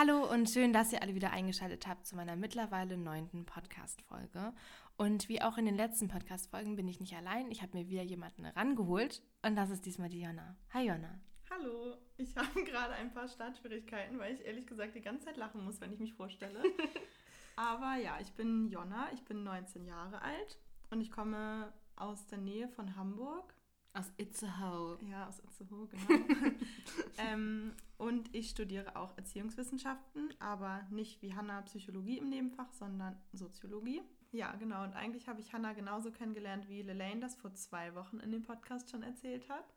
Hallo und schön, dass ihr alle wieder eingeschaltet habt zu meiner mittlerweile neunten Podcast-Folge. Und wie auch in den letzten Podcast-Folgen bin ich nicht allein. Ich habe mir wieder jemanden rangeholt und das ist diesmal die Jonna. Hi Jonna. Hallo, ich habe gerade ein paar Startschwierigkeiten, weil ich ehrlich gesagt die ganze Zeit lachen muss, wenn ich mich vorstelle. Aber ja, ich bin Jonna, ich bin 19 Jahre alt und ich komme aus der Nähe von Hamburg. Aus Itzehoe. Ja, aus Itzehoe, genau. ähm, und ich studiere auch Erziehungswissenschaften, aber nicht wie Hanna Psychologie im Nebenfach, sondern Soziologie. Ja, genau. Und eigentlich habe ich Hanna genauso kennengelernt, wie Lelaine das vor zwei Wochen in dem Podcast schon erzählt hat.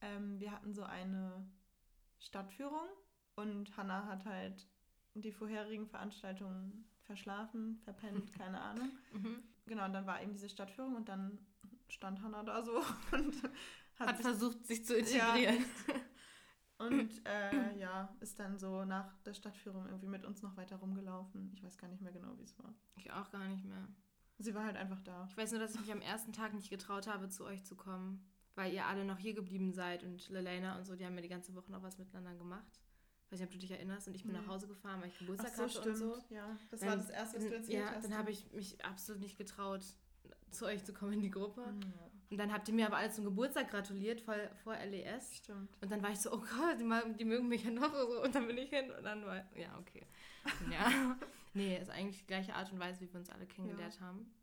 Ähm, wir hatten so eine Stadtführung und Hanna hat halt die vorherigen Veranstaltungen verschlafen, verpennt, keine Ahnung. Mhm. Genau, und dann war eben diese Stadtführung und dann stand Hanna da so und hat, hat sich, versucht, sich zu integrieren. Ja. Und äh, ja, ist dann so nach der Stadtführung irgendwie mit uns noch weiter rumgelaufen. Ich weiß gar nicht mehr genau, wie es war. Ich auch gar nicht mehr. Sie war halt einfach da. Ich weiß nur, dass ich mich am ersten Tag nicht getraut habe, zu euch zu kommen, weil ihr alle noch hier geblieben seid und Lelena und so, die haben ja die ganze Woche noch was miteinander gemacht. Ich weiß nicht, ob du dich erinnerst. Und ich bin nee. nach Hause gefahren, weil ich Geburtstag Ach so, hatte stimmt. und so. Ja, das dann, war das Erste, was du erzählt ja, hast. Ja, dann habe ich mich absolut nicht getraut, zu euch zu kommen in die Gruppe. Mhm. Und dann habt ihr mir aber alles zum Geburtstag gratuliert vor, vor LES. Stimmt. Und dann war ich so, oh Gott, die, die mögen mich ja noch so. Und dann bin ich hin und dann war, ja, okay. Ja. nee, ist eigentlich die gleiche Art und Weise, wie wir uns alle kennengelernt ja. haben.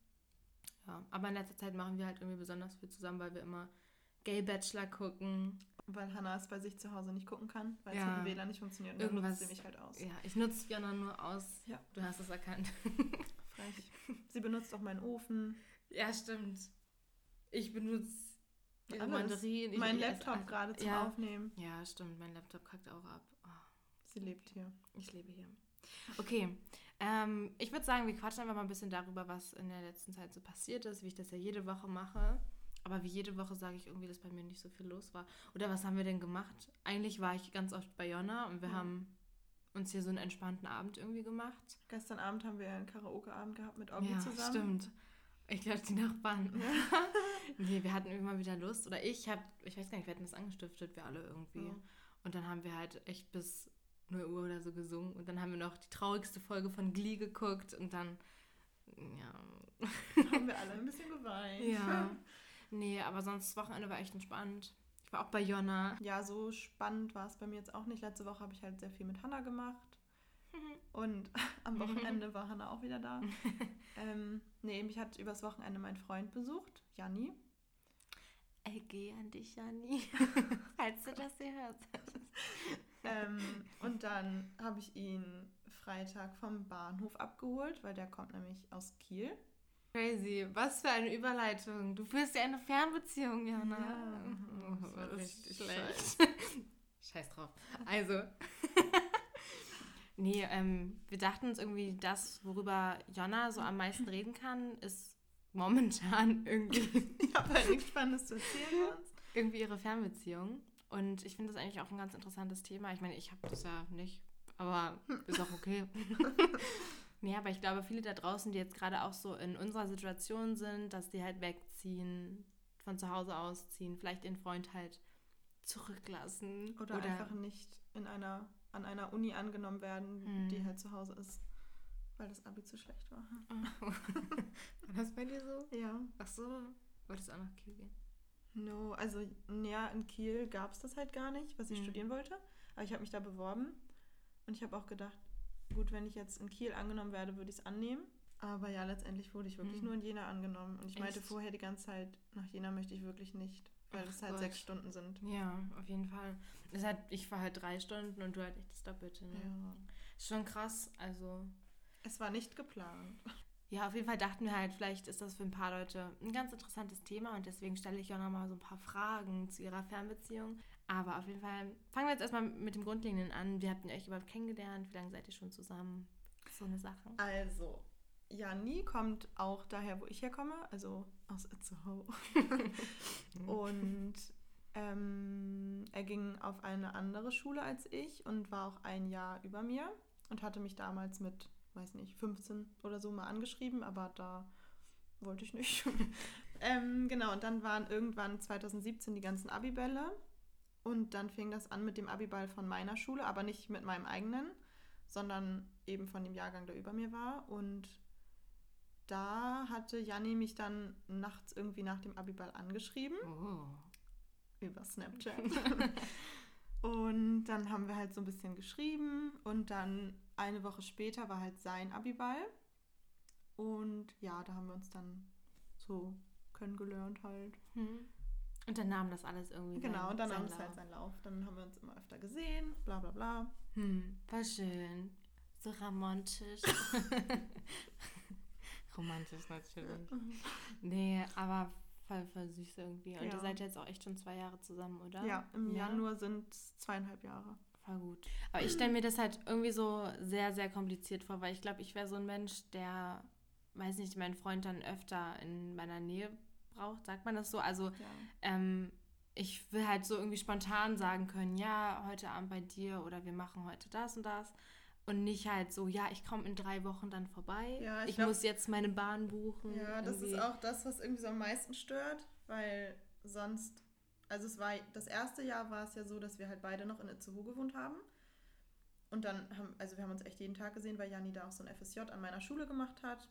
Ja, aber in letzter Zeit machen wir halt irgendwie besonders viel zusammen, weil wir immer Gay Bachelor gucken. Weil Hannah es bei sich zu Hause nicht gucken kann, weil ja. es mit dem WLAN nicht funktioniert. Und Irgendwas, dann nutzt sie mich halt aus. Ja, ich nutze Fiona nur aus. Ja. Du hast es erkannt. Frech. Sie benutzt auch meinen Ofen. Ja, stimmt. Ich benutze Mandarinen. Mein Laptop gerade zum ja. Aufnehmen. Ja, stimmt. Mein Laptop kackt auch ab. Oh. Sie lebt hier. Ich lebe hier. Okay. Ähm, ich würde sagen, wir quatschen einfach mal ein bisschen darüber, was in der letzten Zeit so passiert ist, wie ich das ja jede Woche mache. Aber wie jede Woche sage ich irgendwie, dass bei mir nicht so viel los war. Oder was haben wir denn gemacht? Eigentlich war ich ganz oft bei Jonna und wir ja. haben uns hier so einen entspannten Abend irgendwie gemacht. Gestern Abend haben wir einen Karaoke-Abend gehabt mit Oggi ja, zusammen. stimmt. Ich glaube, die Nachbarn. Ja. nee, wir hatten immer wieder Lust. Oder ich habe, ich weiß gar nicht, wir hatten das angestiftet, wir alle irgendwie. Ja. Und dann haben wir halt echt bis 0 Uhr oder so gesungen. Und dann haben wir noch die traurigste Folge von Glee geguckt. Und dann, ja. haben wir alle ein bisschen geweint. Ja. Nee, aber sonst das Wochenende war echt entspannt. War auch bei Jonna. Ja, so spannend war es bei mir jetzt auch nicht. Letzte Woche habe ich halt sehr viel mit Hannah gemacht. Und am Wochenende war Hannah auch wieder da. ähm, nee, mich hat übers Wochenende mein Freund besucht, Janni. LG an dich, Janni. Falls du das hier hörst. ähm, und dann habe ich ihn Freitag vom Bahnhof abgeholt, weil der kommt nämlich aus Kiel. Crazy. Was für eine Überleitung. Du führst ja eine Fernbeziehung, Jana. Ja, das war richtig schlecht. Scheiß drauf. Also. nee, ähm, wir dachten uns irgendwie, das, worüber Jonna so am meisten reden kann, ist momentan irgendwie. ich habe halt nichts Spannendes zu erzählen. Irgendwie ihre Fernbeziehung. Und ich finde das eigentlich auch ein ganz interessantes Thema. Ich meine, ich habe das ja nicht, aber ist auch okay. Ja, aber ich glaube, viele da draußen, die jetzt gerade auch so in unserer Situation sind, dass die halt wegziehen, von zu Hause ausziehen, vielleicht den Freund halt zurücklassen. Oder, oder einfach nicht in einer, an einer Uni angenommen werden, hm. die halt zu Hause ist, weil das Abi zu schlecht war. war das bei dir so? Ja. Ach so, wolltest du auch nach Kiel gehen? No, also ja, in Kiel gab es das halt gar nicht, was ich hm. studieren wollte. Aber ich habe mich da beworben und ich habe auch gedacht, gut, wenn ich jetzt in Kiel angenommen werde, würde ich es annehmen. Aber ja, letztendlich wurde ich wirklich mhm. nur in Jena angenommen. Und ich Echt? meinte vorher die ganze Zeit, nach Jena möchte ich wirklich nicht, weil es halt Gott. sechs Stunden sind. Ja, auf jeden Fall. Das hat, ich war halt drei Stunden und du halt echt das Doppelte. Ne? Ja. Ist schon krass, also. Es war nicht geplant. Ja, auf jeden Fall dachten wir halt, vielleicht ist das für ein paar Leute ein ganz interessantes Thema und deswegen stelle ich auch nochmal so ein paar Fragen zu ihrer Fernbeziehung. Aber auf jeden Fall fangen wir jetzt erstmal mit dem Grundlegenden an. Wie habt ihr euch überhaupt kennengelernt? Wie lange seid ihr schon zusammen? So eine Sache. Also, Janni kommt auch daher, wo ich herkomme, also aus Itzehoe. und ähm, er ging auf eine andere Schule als ich und war auch ein Jahr über mir und hatte mich damals mit, weiß nicht, 15 oder so mal angeschrieben, aber da wollte ich nicht. ähm, genau, und dann waren irgendwann 2017 die ganzen Abibälle und dann fing das an mit dem Abiball von meiner Schule, aber nicht mit meinem eigenen, sondern eben von dem Jahrgang, der über mir war. Und da hatte Janni mich dann nachts irgendwie nach dem Abiball angeschrieben. Oh. Über Snapchat. und dann haben wir halt so ein bisschen geschrieben und dann eine Woche später war halt sein Abiball. Und ja, da haben wir uns dann so kennengelernt halt. Hm. Und dann nahm das alles irgendwie. Genau, und dann nahm es halt seinen Lauf. Dann haben wir uns immer öfter gesehen, bla bla bla. Hm, war schön. So romantisch. romantisch natürlich. Nee, aber voll, voll süß irgendwie. Und Ja. ihr seid jetzt auch echt schon zwei Jahre zusammen, oder? Ja, im Januar sind es zweieinhalb Jahre. Voll gut. Aber ich stelle mir das halt irgendwie so sehr, sehr kompliziert vor, weil ich glaube, ich wäre so ein Mensch, der, weiß nicht, meinen Freund dann öfter in meiner Nähe braucht. Sagt man das so? Also, Ja. ähm, ich will halt so irgendwie spontan sagen können, ja, heute Abend bei dir oder wir machen heute das und das. Und nicht halt so, ja, ich komme in drei Wochen dann vorbei. Ja, ich ich glaub- muss jetzt meine Bahn buchen. Ja, das irgendwie. ist auch das, was irgendwie so am meisten stört, weil sonst, also es war, das erste Jahr war es ja so, dass wir halt beide noch in Itzehoe gewohnt haben. Und dann haben, also wir haben uns echt jeden Tag gesehen, weil Jani da auch so ein FSJ an meiner Schule gemacht hat.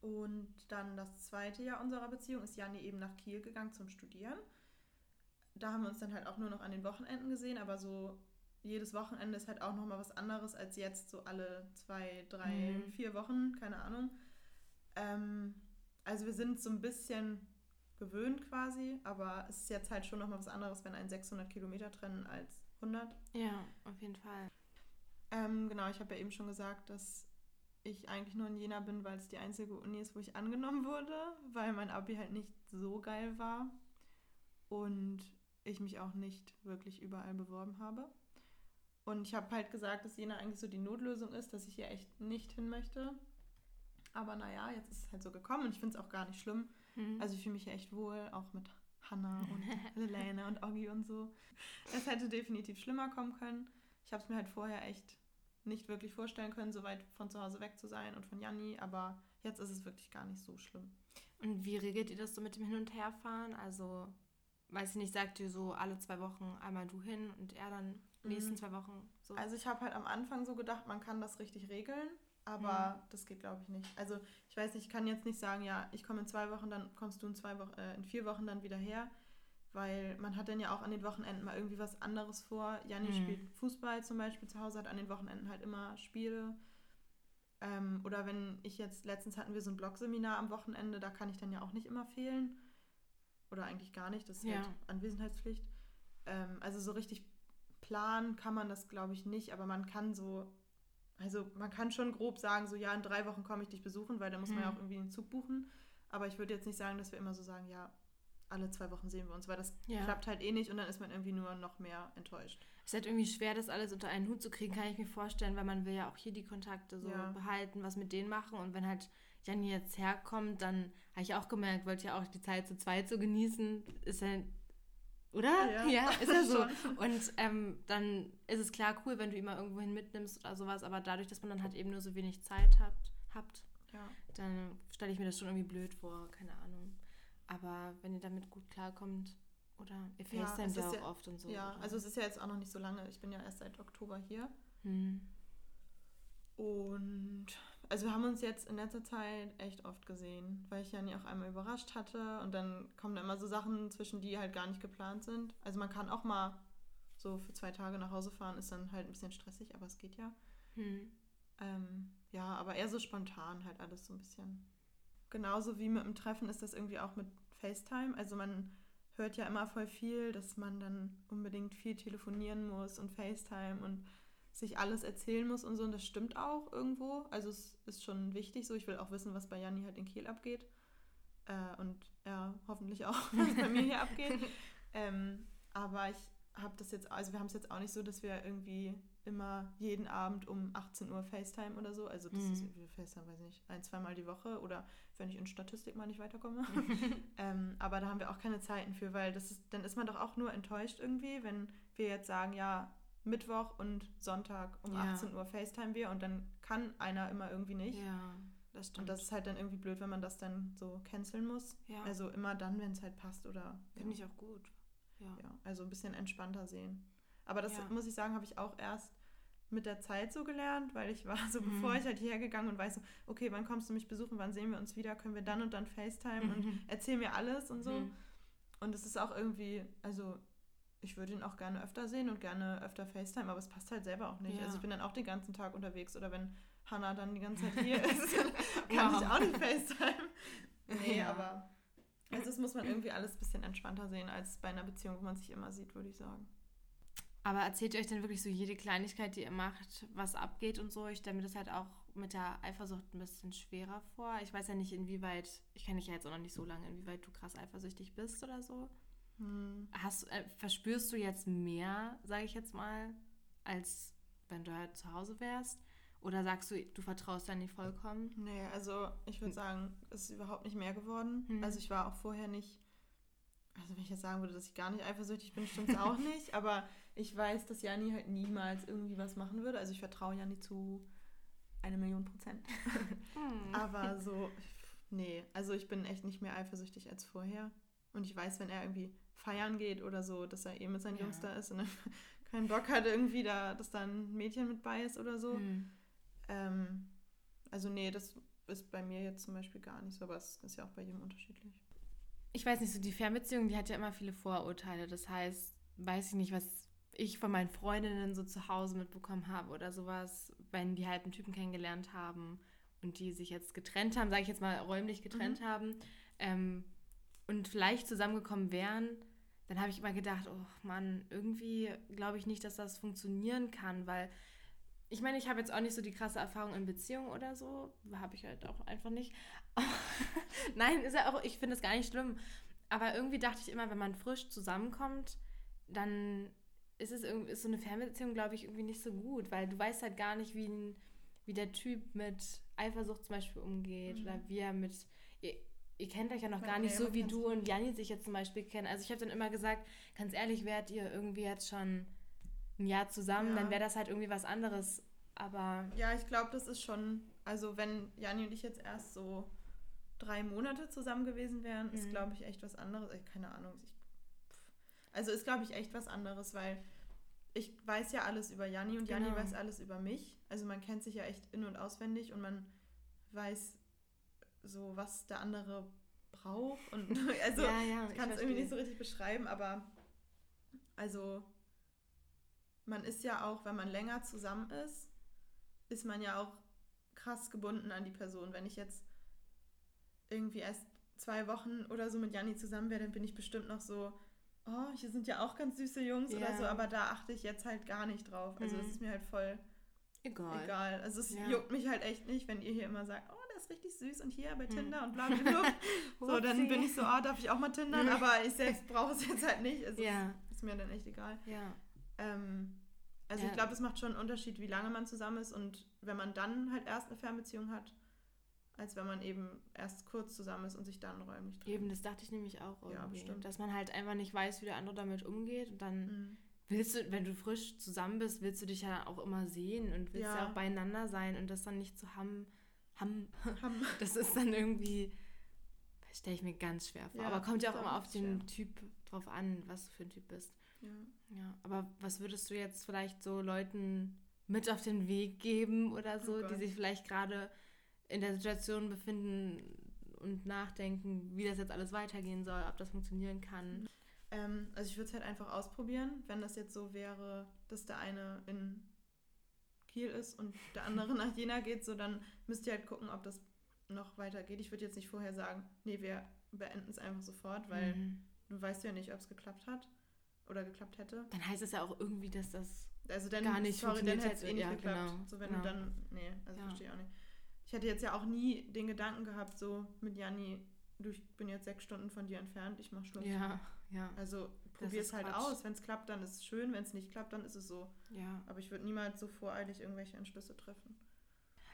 Und dann das zweite Jahr unserer Beziehung ist Jani eben nach Kiel gegangen zum Studieren. Da haben wir uns dann halt auch nur noch an den Wochenenden gesehen, aber so jedes Wochenende ist halt auch nochmal was anderes als jetzt so alle zwei, drei, Mhm. vier Wochen, keine Ahnung. Ähm, also wir sind so ein bisschen gewöhnt quasi, aber es ist jetzt halt schon nochmal was anderes, wenn ein 600 Kilometer trennen als 100. Ja, auf jeden Fall. Ähm, genau, ich habe ja eben schon gesagt, dass ich eigentlich nur in Jena bin, weil es die einzige Uni ist, wo ich angenommen wurde, weil mein Abi halt nicht so geil war und ich mich auch nicht wirklich überall beworben habe. Und ich habe halt gesagt, dass Jena eigentlich so die Notlösung ist, dass ich hier echt nicht hin möchte. Aber naja, jetzt ist es halt so gekommen und ich finde es auch gar nicht schlimm. Mhm. Also ich fühle mich hier echt wohl, auch mit Hannah und Helene und Oggi und so. Es hätte definitiv schlimmer kommen können. Ich habe es mir halt vorher echt nicht wirklich vorstellen können, so weit von zu Hause weg zu sein und von Janni, aber jetzt ist es wirklich gar nicht so schlimm. Und wie regelt ihr das so mit dem Hin- und Herfahren? Also, weiß ich nicht, sagt ihr so alle zwei Wochen einmal du hin und er dann die nächsten Mhm. zwei Wochen so? Also ich habe halt am Anfang so gedacht, man kann das richtig regeln, aber das geht glaube ich nicht. Also ich weiß nicht, ich kann jetzt nicht sagen, ja, ich komme in zwei Wochen, dann kommst du in zwei Wochen, äh, in vier Wochen dann wieder her, weil man hat dann ja auch an den Wochenenden mal irgendwie was anderes vor. Janni Mhm. spielt Fußball zum Beispiel zu Hause, hat an den Wochenenden halt immer Spiele. Ähm, oder wenn ich jetzt, letztens hatten wir so ein Blogseminar am Wochenende, da kann ich dann ja auch nicht immer fehlen. Oder eigentlich gar nicht, das ist Ja. halt Anwesenheitspflicht. Ähm, also so richtig planen kann man das, glaube ich, nicht, aber man kann so, also man kann schon grob sagen, so ja, in drei Wochen komme ich dich besuchen, weil da muss man ja Mhm. auch irgendwie einen Zug buchen. Aber ich würde jetzt nicht sagen, dass wir immer so sagen, ja, alle zwei Wochen sehen wir uns, weil das Ja. klappt halt eh nicht und dann ist man irgendwie nur noch mehr enttäuscht. Es ist halt irgendwie schwer, das alles unter einen Hut zu kriegen, kann ich mir vorstellen, weil man will ja auch hier die Kontakte so Ja. behalten, was mit denen machen. Und wenn halt Janni jetzt herkommt, dann habe ich auch gemerkt, wollte ja auch die Zeit zu zweit so genießen. Ist ja, oder? Ja, Ja, ist ja so. Und ähm, dann ist es klar cool, wenn du ihn mal irgendwohin mitnimmst oder sowas, aber dadurch, dass man dann halt eben nur so wenig Zeit habt, habt Ja. dann stelle ich mir das schon irgendwie blöd vor, keine Ahnung. Aber wenn ihr damit gut klarkommt, oder ihr Ja, FaceTimet es ja, ist auch ja- oft und so. ja, oder? also es ist ja jetzt auch noch nicht so lange. Ich bin ja erst seit Oktober hier. Hm. Und also wir haben uns jetzt in letzter Zeit echt oft gesehen, weil ich Janni auch einmal überrascht hatte und dann kommen da immer so Sachen zwischen, die halt gar nicht geplant sind. Also man kann auch mal so für zwei Tage nach Hause fahren, ist dann halt ein bisschen stressig, aber es geht ja. Hm. Ähm, ja, aber eher so spontan halt alles so ein bisschen. Genauso wie mit dem Treffen ist das irgendwie auch mit FaceTime. Also man hört ja immer voll viel, dass man dann unbedingt viel telefonieren muss und FaceTime und sich alles erzählen muss und so. Und das stimmt auch irgendwo. Also es ist schon wichtig so. Ich will auch wissen, was bei Janni halt in Kiel abgeht. Äh, und ja, hoffentlich auch, was bei mir hier abgeht. Ähm, aber ich habe das jetzt, also wir haben es jetzt auch nicht so, dass wir irgendwie immer jeden Abend um 18 Uhr FaceTime oder so. Also das Mhm. ist irgendwie FaceTime, weiß ich nicht, ein, zweimal die Woche oder wenn ich in Statistik mal nicht weiterkomme. ähm, aber da haben wir auch keine Zeiten für, weil das ist, dann ist man doch auch nur enttäuscht irgendwie, wenn wir jetzt sagen, ja, Mittwoch und Sonntag um Ja. 18 Uhr FaceTime wir und dann kann einer immer irgendwie nicht. Ja, das stimmt. Und das ist halt dann irgendwie blöd, wenn man das dann so canceln muss. ja, Also immer dann, wenn es halt passt oder finde ja. ich auch gut. Ja. Also ein bisschen entspannter sehen. Aber das muss ich sagen, habe ich auch erst mit der Zeit so gelernt, weil ich war so, mhm. bevor ich halt hierher gegangen und weiß so, okay, wann kommst du mich besuchen, wann sehen wir uns wieder, können wir dann und dann FaceTime mhm. und erzähl mir alles und so. Mhm. Und es ist auch irgendwie, also ich würde ihn auch gerne öfter sehen und gerne öfter FaceTime, aber es passt halt selber auch nicht. Ja. Also ich bin dann auch den ganzen Tag unterwegs oder wenn Hannah dann die ganze Zeit hier ist, kann wow. ich auch nicht FaceTime. Nee, ja. aber also das muss man irgendwie alles ein bisschen entspannter sehen als bei einer Beziehung, wo man sich immer sieht, würde ich sagen. Aber erzählt ihr euch denn wirklich so jede Kleinigkeit, die ihr macht, was abgeht und so? Ich stelle mir das halt auch mit der Eifersucht ein bisschen schwerer vor. Ich weiß ja nicht, inwieweit, ich kenne dich ja jetzt auch noch nicht so lange, inwieweit du krass eifersüchtig bist oder so. Hm. Hast, äh, verspürst du jetzt mehr, sage ich jetzt mal, als wenn du halt zu Hause wärst? Oder sagst du, du vertraust da nicht vollkommen? Nee, also ich würde sagen, es ist überhaupt nicht mehr geworden. Hm. Also ich war auch vorher nicht, also wenn ich jetzt sagen würde, dass ich gar nicht eifersüchtig bin, stimmt es auch nicht. Aber ich weiß, dass Jani halt niemals irgendwie was machen würde. Also ich vertraue Jani zu eine Million Prozent. Hm. Aber so, nee, also ich bin echt nicht mehr eifersüchtig als vorher. Und ich weiß, wenn er irgendwie feiern geht oder so, dass er eh mit seinen ja. Jungs da ist und keinen Bock hat irgendwie da, dass da ein Mädchen mit bei ist oder so. Hm. Ähm, also nee, das ist bei mir jetzt zum Beispiel gar nicht so, aber es ist ja auch bei jedem unterschiedlich. Ich weiß nicht, so die Fernbeziehung, die hat ja immer viele Vorurteile. Das heißt, weiß ich nicht, was ich von meinen Freundinnen so zu Hause mitbekommen habe oder sowas, wenn die halt einen Typen kennengelernt haben und die sich jetzt getrennt haben, sage ich jetzt mal räumlich getrennt mhm. haben ähm, und vielleicht zusammengekommen wären, dann habe ich immer gedacht, oh Mann, irgendwie glaube ich nicht, dass das funktionieren kann, weil ich meine, ich habe jetzt auch nicht so die krasse Erfahrung in Beziehungen oder so. Habe ich halt auch einfach nicht. Nein, ist ja auch, ich finde es gar nicht schlimm. Aber irgendwie dachte ich immer, wenn man frisch zusammenkommt, dann ist es irgendwie, ist so eine Fernbeziehung, glaube ich, irgendwie nicht so gut, weil du weißt halt gar nicht, wie, ein, wie der Typ mit Eifersucht zum Beispiel umgeht mhm. oder wie er mit. Ihr, ihr kennt euch ja noch gar nicht so, wie du und Janni sich jetzt zum Beispiel kennen. Also ich habe dann immer gesagt, ganz ehrlich, wärt ihr irgendwie jetzt schon ein Jahr zusammen, ja. dann wäre das halt irgendwie was anderes. Aber. Ja, ich glaube, das ist schon. Also, wenn Janni und ich jetzt erst so drei Monate zusammen gewesen wären, mhm. ist, glaube ich, echt was anderes. Ich, keine Ahnung. Ich, also, ist, glaube ich, echt was anderes, weil ich weiß ja alles über Janni und Janni genau. weiß alles über mich. Also, man kennt sich ja echt in- und auswendig und man weiß so, was der andere braucht. Und also, ja, ja, ich kann es irgendwie nicht so richtig beschreiben, aber also man ist ja auch, wenn man länger zusammen ist, ist man ja auch krass gebunden an die Person. Wenn ich jetzt irgendwie erst zwei Wochen oder so mit Janni zusammen wäre, dann bin ich bestimmt noch so, oh, hier sind ja auch ganz süße Jungs yeah. oder so, aber da achte ich jetzt halt gar nicht drauf. Also es mhm. ist mir halt voll egal. egal. Also es ja. juckt mich halt echt nicht, wenn ihr hier immer sagt, oh, der ist richtig süß und hier bei mhm. Tinder und bla bla bla. so, dann bin ich so, oh, darf ich auch mal tindern, aber ich selbst brauche es jetzt halt nicht. Also ja. ist, ist mir dann echt egal. Ja. Ähm, also ja. ich glaube, es macht schon einen Unterschied, wie lange man zusammen ist und wenn man dann halt erst eine Fernbeziehung hat, als wenn man eben erst kurz zusammen ist und sich dann räumlich trennt. Eben, das dachte ich nämlich auch irgendwie. Ja, bestimmt. Dass man halt einfach nicht weiß, wie der andere damit umgeht und dann mhm. willst du, wenn du frisch zusammen bist, willst du dich ja auch immer sehen und willst ja, ja auch beieinander sein und das dann nicht zu haben, haben, haben. das ist dann irgendwie, stelle ich mir ganz schwer vor. Ja, Aber kommt ja auch immer auf den schwer. Typ drauf an, was du für ein Typ bist. Ja. ja. Aber was würdest du jetzt vielleicht so Leuten mit auf den Weg geben oder so, oh die sich vielleicht gerade in der Situation befinden und nachdenken, wie das jetzt alles weitergehen soll, ob das funktionieren kann? Ähm, also ich würde es halt einfach ausprobieren, wenn das jetzt so wäre, dass der eine in Kiel ist und der andere nach Jena geht, so dann müsst ihr halt gucken, ob das noch weitergeht. Ich würde jetzt nicht vorher sagen, nee, wir beenden es einfach sofort, weil mhm. du weißt ja nicht, ob es geklappt hat oder geklappt hätte. Dann heißt es ja auch irgendwie, dass das also dann, gar nicht sorry, dann hätte es eh nicht ja, geklappt. Genau, so wenn genau. du dann, nee, also ja. verstehe ich auch nicht. Ich hätte jetzt ja auch nie den Gedanken gehabt, so mit Janni, du, ich bin jetzt sechs Stunden von dir entfernt, ich mach Schluss. Ja, ja. Also probier es halt Quatsch. aus. Wenn es klappt, dann ist es schön. Wenn es nicht klappt, dann ist es so. Ja. Aber ich würde niemals so voreilig irgendwelche Entschlüsse treffen.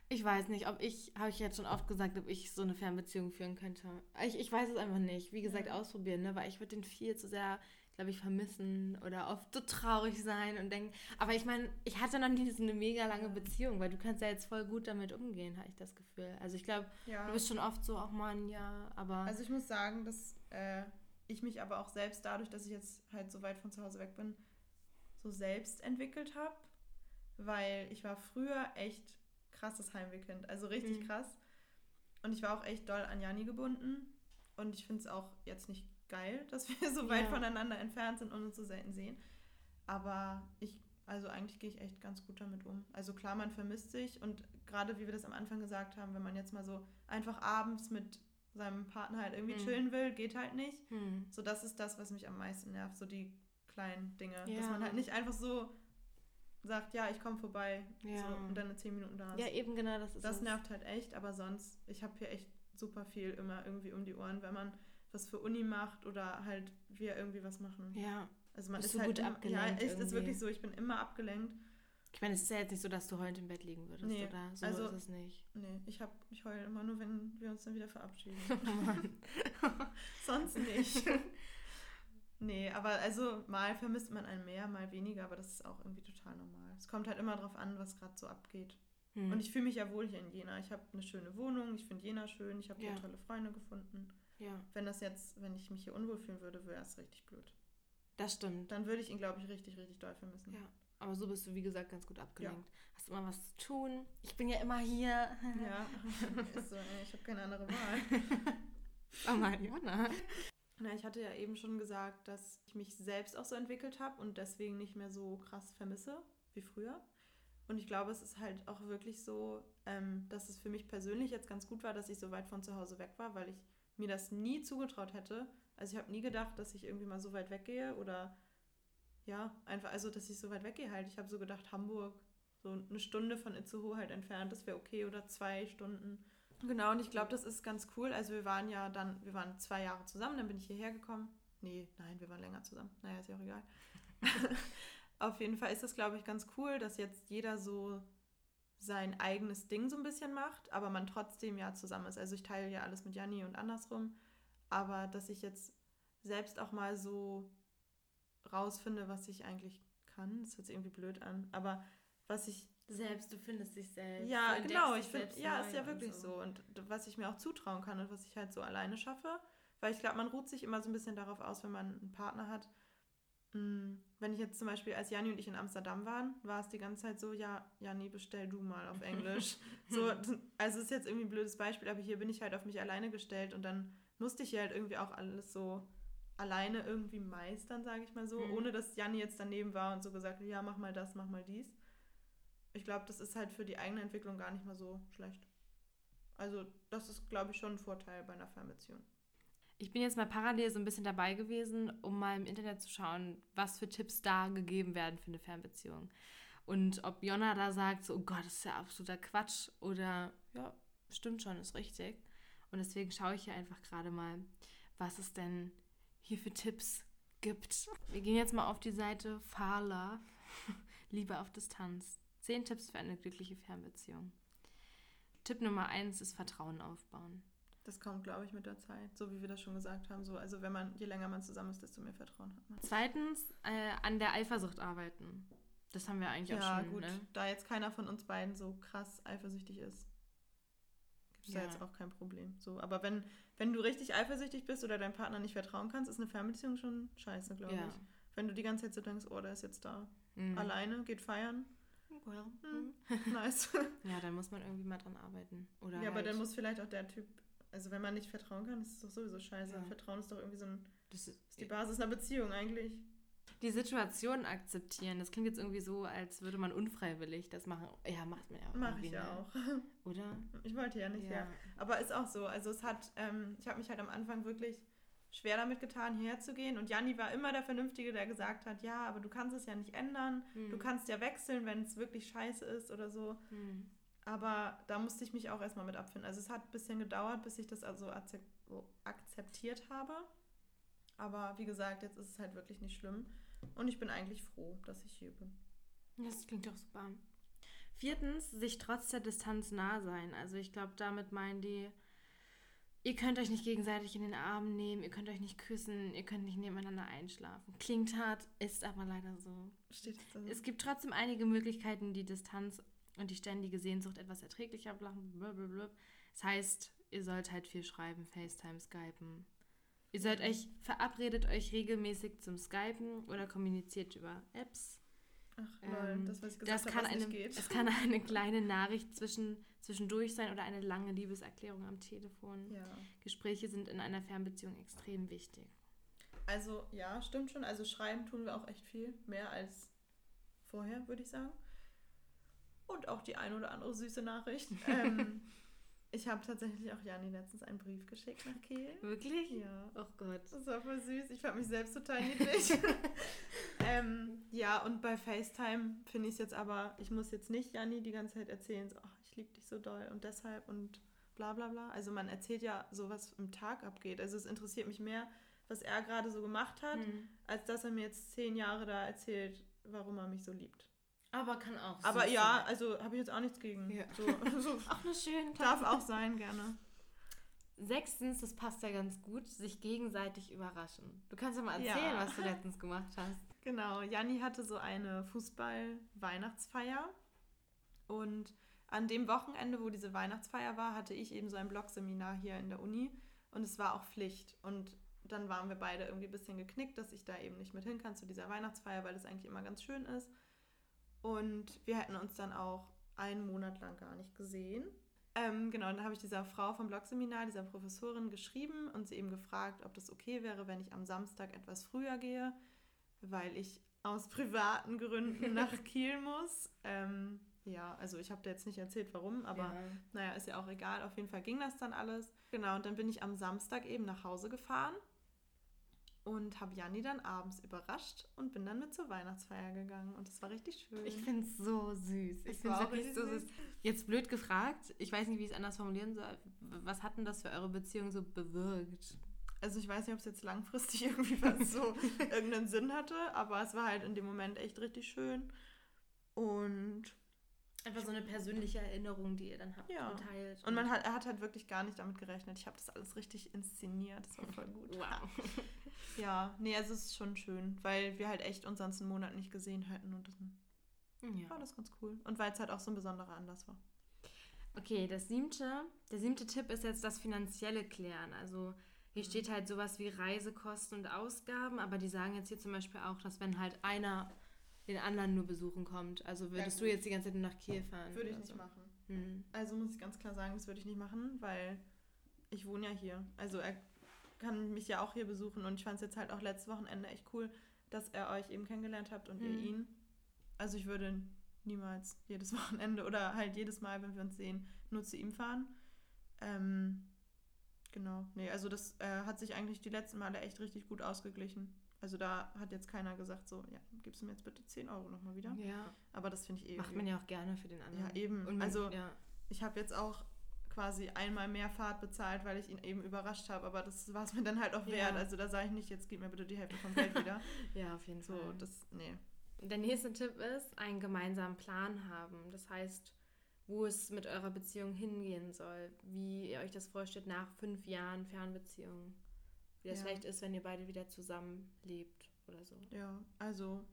Ich weiß nicht, ob ich, habe ich jetzt schon oft gesagt, ob ich so eine Fernbeziehung führen könnte. Ich, ich weiß es einfach nicht. Wie gesagt, ja. ausprobieren, ne? weil ich würde den viel zu sehr glaube ich, vermissen oder oft so traurig sein und denken. Aber ich meine, ich hatte noch nie so eine mega lange Beziehung, weil du kannst ja jetzt voll gut damit umgehen, habe ich das Gefühl. Also ich glaube, ja. du bist schon oft so, auch mal ein Jahr, aber. Also ich muss sagen, dass äh, ich mich aber auch selbst dadurch, dass ich jetzt halt so weit von zu Hause weg bin, so selbst entwickelt habe. weil ich war früher echt krasses Heimwehkind, also richtig mhm. krass. Und ich war auch echt doll an Jani gebunden. Und ich finde es auch jetzt nicht geil, dass wir so weit ja. voneinander entfernt sind und uns so selten sehen. Aber ich, also eigentlich gehe ich echt ganz gut damit um. Also klar, man vermisst sich und gerade wie wir das am Anfang gesagt haben, wenn man jetzt mal so einfach abends mit seinem Partner halt irgendwie hm. chillen will, geht halt nicht. Hm. So, das ist das, was mich am meisten nervt, so die kleinen Dinge. Ja. Dass man halt nicht einfach so sagt, ja, ich komme vorbei ja. so, und dann in zehn Minuten da ist. Ja, eben genau, das ist Das nervt halt echt, aber sonst, ich habe hier echt super viel immer irgendwie um die Ohren, wenn man was für Uni macht oder halt wir irgendwie was machen. Ja. Also man Bist ist halt immer, abgelenkt. Ja, es ist wirklich so, ich bin immer abgelenkt. Ich meine, es ist ja jetzt nicht so, dass du heulend im Bett liegen würdest, nee, oder? So also, ist es nicht. Nee, ich, hab, ich heule immer nur, wenn wir uns dann wieder verabschieden. Oh. Sonst nicht. nee, aber also mal vermisst man einen mehr, mal weniger, aber das ist auch irgendwie total normal. Es kommt halt immer drauf an, was gerade so abgeht. Hm. Und ich fühle mich ja wohl hier in Jena. Ich habe eine schöne Wohnung, ich finde Jena schön, ich habe ja. hier tolle Freunde gefunden. Ja. Wenn das jetzt, wenn ich mich hier unwohl fühlen würde, wäre es richtig blöd. Das stimmt. Dann würde ich ihn, glaube ich, richtig, richtig doll vermissen. Ja. Aber so bist du, wie gesagt, ganz gut abgelenkt. Ja. Hast immer was zu tun. Ich bin ja immer hier. Ja, ist so, ich habe keine andere Wahl. oh Mariana. Na, ich hatte ja eben schon gesagt, dass ich mich selbst auch so entwickelt habe und deswegen nicht mehr so krass vermisse wie früher. Und ich glaube, es ist halt auch wirklich so, ähm, dass es für mich persönlich jetzt ganz gut war, dass ich so weit von zu Hause weg war, weil ich mir das nie zugetraut hätte. Also ich habe nie gedacht, dass ich irgendwie mal so weit weggehe oder ja, einfach, also dass ich so weit weggehe halt. Ich habe so gedacht, Hamburg, so eine Stunde von Itzehoe halt entfernt, das wäre okay oder zwei Stunden. Genau, und ich glaube, das ist ganz cool. Also wir waren ja dann, wir waren zwei Jahre zusammen, dann bin ich hierher gekommen. Nee, nein, wir waren länger zusammen. Naja, ist ja auch egal. Auf jeden Fall ist das, glaube ich, ganz cool, dass jetzt jeder so sein eigenes Ding so ein bisschen macht, aber man trotzdem ja zusammen ist. Also ich teile ja alles mit Janni und andersrum, aber dass ich jetzt selbst auch mal so rausfinde, was ich eigentlich kann. Das hört sich irgendwie blöd an, aber was ich selbst, du findest dich selbst. Ja, genau, ich finde, ja, ist ja wirklich so. so. Und was ich mir auch zutrauen kann und was ich halt so alleine schaffe, weil ich glaube, man ruht sich immer so ein bisschen darauf aus, wenn man einen Partner hat. Hm, wenn ich jetzt zum Beispiel, als Jani und ich in Amsterdam waren, war es die ganze Zeit so, ja, Jani, bestell du mal auf Englisch. so, also ist jetzt irgendwie ein blödes Beispiel, aber hier bin ich halt auf mich alleine gestellt und dann musste ich ja halt irgendwie auch alles so alleine irgendwie meistern, sage ich mal so, mhm. ohne dass Janni jetzt daneben war und so gesagt hat, ja, mach mal das, mach mal dies. Ich glaube, das ist halt für die eigene Entwicklung gar nicht mal so schlecht. Also das ist, glaube ich, schon ein Vorteil bei einer Fernbeziehung. Ich bin jetzt mal parallel so ein bisschen dabei gewesen, um mal im Internet zu schauen, was für Tipps da gegeben werden für eine Fernbeziehung. Und ob Jonna da sagt, so, oh Gott, das ist ja absoluter Quatsch oder ja, stimmt schon, ist richtig. Und deswegen schaue ich hier einfach gerade mal, was es denn hier für Tipps gibt. Wir gehen jetzt mal auf die Seite Fahler, Liebe auf Distanz. Zehn Tipps für eine glückliche Fernbeziehung. Tipp Nummer eins ist Vertrauen aufbauen. Das kommt, glaube ich, mit der Zeit, so wie wir das schon gesagt haben. So, also wenn man, je länger man zusammen ist, desto mehr Vertrauen hat man. Zweitens, äh, an der Eifersucht arbeiten. Das haben wir eigentlich ja, auch schon. Ja, gut, ne? da jetzt keiner von uns beiden so krass eifersüchtig ist, gibt es ja. da jetzt auch kein Problem. So, aber wenn, wenn du richtig eifersüchtig bist oder deinem Partner nicht vertrauen kannst, ist eine Fernbeziehung schon scheiße, glaube ja. ich. Wenn du die ganze Zeit so denkst, oh, der ist jetzt da mhm. alleine, geht feiern. Well, hm, nice. ja, dann muss man irgendwie mal dran arbeiten. Oder ja, halt aber dann muss vielleicht auch der Typ, also wenn man nicht vertrauen kann, ist es doch sowieso scheiße. Ja. Vertrauen ist doch irgendwie so ein, das ist, ist die Basis einer Beziehung eigentlich die Situation akzeptieren. Das klingt jetzt irgendwie so, als würde man unfreiwillig das machen. Ja, macht man ja auch. Mach ich ja ne? auch. Oder? Ich wollte ja nicht, ja. ja. Aber ist auch so. Also es hat, ähm, ich habe mich halt am Anfang wirklich schwer damit getan, hierher zu gehen. Und Janni war immer der Vernünftige, der gesagt hat, ja, aber du kannst es ja nicht ändern. Hm. Du kannst ja wechseln, wenn es wirklich scheiße ist oder so. Hm. Aber da musste ich mich auch erstmal mit abfinden. Also es hat ein bisschen gedauert, bis ich das also akzeptiert habe. Aber wie gesagt, jetzt ist es halt wirklich nicht schlimm. Und ich bin eigentlich froh, dass ich hier bin. Das klingt doch super. Viertens, sich trotz der Distanz nah sein. Also ich glaube, damit meinen die, ihr könnt euch nicht gegenseitig in den Arm nehmen, ihr könnt euch nicht küssen, ihr könnt nicht nebeneinander einschlafen. Klingt hart, ist aber leider so. Steht so. Es gibt trotzdem einige Möglichkeiten, die Distanz und die ständige Sehnsucht etwas erträglicher machen. Blablabla. Das heißt, ihr sollt halt viel schreiben, FaceTime, Skypen, Ihr seid euch, verabredet euch regelmäßig zum Skypen oder kommuniziert über Apps. Ach, lol, Ähm, das, was ich gesagt das kann eine. Es kann eine kleine Nachricht zwischen, zwischendurch sein oder eine lange Liebeserklärung am Telefon. Ja. Gespräche sind in einer Fernbeziehung extrem wichtig. Also, ja, stimmt schon. Also, schreiben tun wir auch echt viel. Mehr als vorher, würde ich sagen. Und auch die ein oder andere süße Nachricht. ähm, ich habe tatsächlich auch Jani letztens einen Brief geschickt nach Kiel. Wirklich? Ja. Oh Gott. Das war voll süß. Ich fand mich selbst total niedlich. ähm, ja, und bei FaceTime finde ich es jetzt aber, ich muss jetzt nicht Janni die ganze Zeit erzählen, so, ach, ich liebe dich so doll und deshalb und bla bla bla. Also man erzählt ja so, was im Tag abgeht. Also es interessiert mich mehr, was er gerade so gemacht hat, Hm. als dass er mir jetzt zehn Jahre da erzählt, warum er mich so liebt. Aber kann auch. Aber süß ja, sein. also habe ich jetzt auch nichts gegen. Ja. So, so, Auch eine schöne darf auch sein, gerne. Sechstens, das passt ja ganz gut, sich gegenseitig überraschen. Du kannst ja mal erzählen, Ja. was du letztens gemacht hast. Genau, Janni hatte so eine Fußball-Weihnachtsfeier und an dem Wochenende, wo diese Weihnachtsfeier war, hatte ich eben so ein Blogseminar hier in der Uni und es war auch Pflicht und dann waren wir beide irgendwie ein bisschen geknickt, dass ich da eben nicht mit hin kann zu dieser Weihnachtsfeier, weil das eigentlich immer ganz schön ist. Und wir hätten uns dann auch einen Monat lang gar nicht gesehen. Ähm, genau, und dann habe ich dieser Frau vom Blogseminar, dieser Professorin, geschrieben und sie eben gefragt, ob das okay wäre, wenn ich am Samstag etwas früher gehe, weil ich aus privaten Gründen nach Kiel muss. Ähm, ja, also ich habe dir jetzt nicht erzählt, warum, aber ja. naja, ist ja auch egal. Auf jeden Fall ging das dann alles. Genau, und dann bin ich am Samstag eben nach Hause gefahren und habe Janni dann abends überrascht und bin dann mit zur Weihnachtsfeier gegangen. Und das war richtig schön. Ich finde es so süß. Ich finde es wirklich so richtig süß. Jetzt blöd gefragt, ich weiß nicht, wie ich es anders formulieren soll. Was hat denn das für eure Beziehung so bewirkt? also ich weiß nicht, ob es jetzt langfristig irgendwie was so irgendeinen Sinn hatte, aber es war halt in dem Moment echt richtig schön. Und Einfach so eine persönliche Erinnerung, die ihr dann habt Ja. und teilt. Und man hat, er hat halt wirklich gar nicht damit gerechnet. Ich habe das alles richtig inszeniert. Das war voll gut. Wow. Ja, nee, also es ist schon schön, weil wir halt echt uns sonst einen Monat nicht gesehen hätten und dann Ja. war das ganz cool. Und weil es halt auch so ein besonderer Anlass war. Okay, das siebte, der siebte Tipp ist jetzt das finanzielle Klären. Also hier Mhm. steht halt sowas wie Reisekosten und Ausgaben, aber die sagen jetzt hier zum Beispiel auch, dass wenn halt einer den anderen nur besuchen kommt, also würdest du gut. jetzt die ganze Zeit nur nach Kiel fahren? Würde ich nicht so. machen. Hm. Also muss ich ganz klar sagen, das würde ich nicht machen, weil ich wohne ja hier. Also er kann mich ja auch hier besuchen und ich fand es jetzt halt auch letztes Wochenende echt cool, dass er euch eben kennengelernt habt und ihr Mhm. ihn. Also ich würde niemals jedes Wochenende oder halt jedes Mal, wenn wir uns sehen, nur zu ihm fahren. Ähm, genau. Nee, also das äh, hat sich eigentlich die letzten Male echt richtig gut ausgeglichen. Also da hat jetzt keiner gesagt, so, ja, gibst du mir jetzt bitte 10 Euro nochmal wieder. Ja, Aber das finde ich eh. macht man ja auch gerne für den anderen. Ja, eben. Und man, Also- ja. Ich habe jetzt auch quasi einmal mehr Fahrt bezahlt, weil ich ihn eben überrascht habe, aber das war es mir dann halt auch Ja. wert. Also da sage ich nicht, jetzt gib mir bitte die Hälfte vom Geld wieder. ja, auf jeden So, Fall. das, nee. Der nächste Tipp ist, einen gemeinsamen Plan haben. Das heißt, wo es mit eurer Beziehung hingehen soll, wie ihr euch das vorstellt nach fünf Jahren Fernbeziehung. Wie das Ja. vielleicht ist, wenn ihr beide wieder zusammen lebt oder so. Ja, also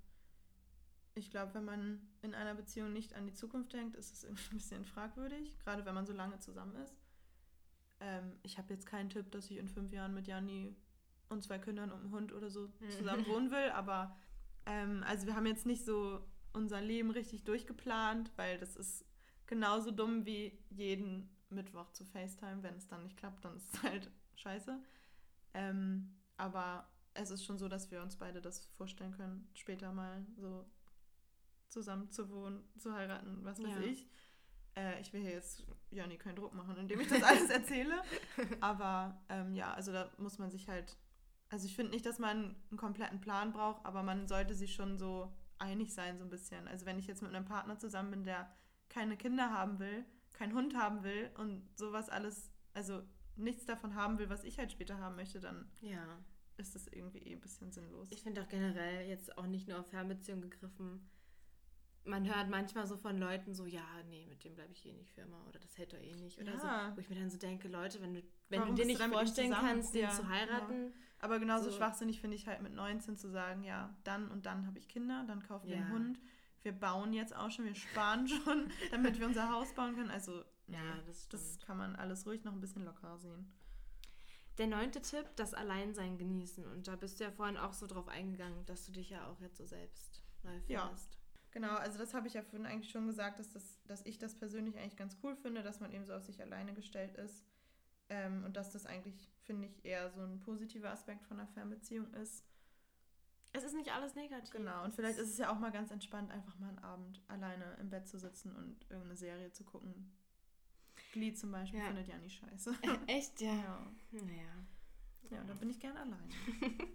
ich glaube, wenn man in einer Beziehung nicht an die Zukunft denkt, ist es irgendwie ein bisschen fragwürdig, gerade wenn man so lange zusammen ist. Ähm, ich habe jetzt keinen Tipp, dass ich in fünf Jahren mit Jani und zwei Kindern und einem Hund oder so Mhm. zusammen wohnen will, aber ähm, also wir haben jetzt nicht so unser Leben richtig durchgeplant, weil das ist genauso dumm wie jeden Mittwoch zu FaceTime. Wenn es dann nicht klappt, dann ist es halt scheiße. Ähm, aber es ist schon so, dass wir uns beide das vorstellen können, später mal so zusammen zu wohnen, zu heiraten, was weiß Ja. ich. Äh, ich will hier jetzt Jani keinen Druck machen, indem ich das alles erzähle. Aber ähm, ja, also da muss man sich halt. Also ich finde nicht, dass man einen kompletten Plan braucht, aber man sollte sich schon so einig sein, so ein bisschen. Also wenn ich jetzt mit einem Partner zusammen bin, der keine Kinder haben will, keinen Hund haben will und sowas alles, also nichts davon haben will, was ich halt später haben möchte, dann Ja. ist das irgendwie eh ein bisschen sinnlos. Ich finde auch generell jetzt auch nicht nur auf Fernbeziehungen gegriffen. Man hört manchmal so von Leuten so, ja, nee, mit dem bleibe ich eh nicht für immer oder das hält doch eh nicht oder Ja. so. Wo ich mir dann so denke, Leute, wenn du, wenn Warum du dir du nicht ihm vorstellen kannst, den Ja, zu heiraten, Aber genauso So. schwachsinnig finde ich halt mit 19 zu sagen, ja, dann und dann habe ich Kinder, dann kaufen wir einen Hund. Wir bauen jetzt auch schon, wir sparen schon, damit wir unser Haus bauen können. Also, Ja, das das stimmt. kann man alles ruhig noch ein bisschen lockerer sehen. Der neunte Tipp, das Alleinsein genießen. Und da bist du ja vorhin auch so drauf eingegangen, dass du dich ja auch jetzt so selbst neu Ja. findest. Genau, also das habe ich ja vorhin eigentlich schon gesagt, dass, das, dass ich das persönlich eigentlich ganz cool finde, dass man eben so auf sich alleine gestellt ist. Ähm, und dass das eigentlich, finde ich, eher so ein positiver Aspekt von einer Fernbeziehung ist. Es ist nicht alles negativ. Genau, und vielleicht ist es ja auch mal ganz entspannt, einfach mal einen Abend alleine im Bett zu sitzen und irgendeine Serie zu gucken. Glee zum Beispiel Ja. findet ja nicht scheiße. Echt, ja. Ja. Naja. ja, da bin ich gern alleine.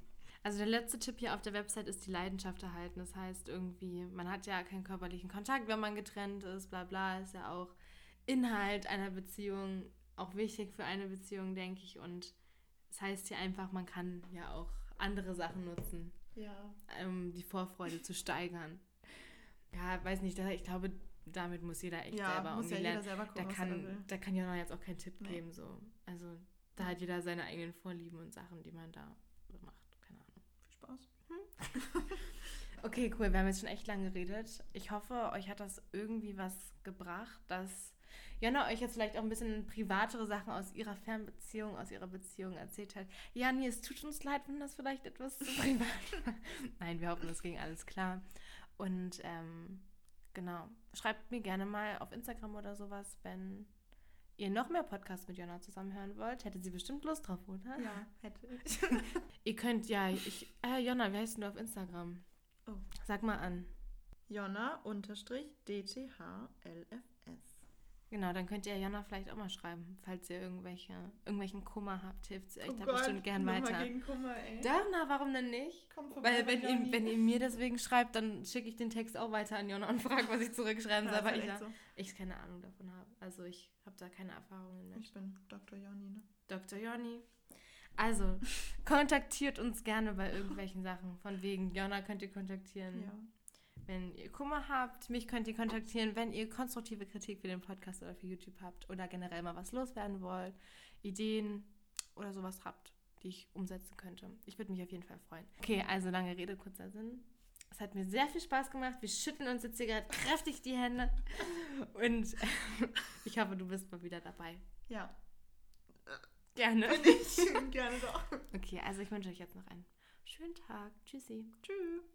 Also der letzte Tipp hier auf der Website ist die Leidenschaft erhalten. Das heißt irgendwie, man hat ja keinen körperlichen Kontakt, wenn man getrennt ist, bla bla, ist ja auch Inhalt einer Beziehung, auch wichtig für eine Beziehung, denke ich. Und das heißt hier einfach, man kann ja auch andere Sachen nutzen, Ja. um die Vorfreude zu steigern. Ja, weiß nicht, ich glaube, damit muss jeder echt Ja, selber muss ja jeder selber Da gucken, was da kann, da kann Jona jetzt auch keinen Tipp Nee. geben. So. Also da hat jeder seine eigenen Vorlieben und Sachen, die man da so macht. Keine Ahnung. Viel Spaß. Okay, cool. Wir haben jetzt schon echt lange geredet. Ich hoffe, euch hat das irgendwie was gebracht, dass Jonna euch jetzt vielleicht auch ein bisschen privatere Sachen aus ihrer Fernbeziehung, aus ihrer Beziehung erzählt hat. Ja, nee, es tut uns leid, wenn das vielleicht etwas zu privat war. Nein, wir hoffen, es ging alles klar. Und ähm, genau, schreibt mir gerne mal auf Instagram oder sowas, wenn ihr noch mehr Podcasts mit Jonna zusammen hören wollt. Hätte sie bestimmt Lust drauf, oder? Ja, hätte ich. Ihr könnt, ja, ich, äh, Jonna, wie heißt denn du auf Instagram? Oh. Sag mal an. Jonna unterstrich DTHLFS. Genau, dann könnt ihr Jonna vielleicht auch mal schreiben, falls ihr irgendwelche, irgendwelchen Kummer habt, hilft sie euch Oh da Gott, bestimmt gern weiter. gegen Kummer, ey. Na, warum denn nicht? Komm vorbei Weil wenn ihr, wenn ihr mir deswegen schreibt, dann schicke ich den Text auch weiter an Jonna und frage, was ich zurückschreiben soll, weil halt ich, da, so. ich keine Ahnung davon habe. Also ich habe da keine Erfahrungen mit. Ich bin Dr. Jonny, ne? Dr. Jonny. Also, kontaktiert uns gerne bei irgendwelchen Sachen. Von wegen, Jonna könnt ihr kontaktieren. Ja. Wenn ihr Kummer habt, mich könnt ihr kontaktieren, wenn ihr konstruktive Kritik für den Podcast oder für YouTube habt oder generell mal was loswerden wollt, Ideen oder sowas habt, die ich umsetzen könnte. Ich würde mich auf jeden Fall freuen. Okay, also lange Rede, kurzer Sinn. Es hat mir sehr viel Spaß gemacht. Wir schütteln uns jetzt hier gerade kräftig die Hände. Und ich hoffe, du bist mal wieder dabei. Ja. Gerne. Bin ich. Gerne doch. Okay, also ich wünsche euch jetzt noch einen schönen Tag. Tschüssi. Tschüss.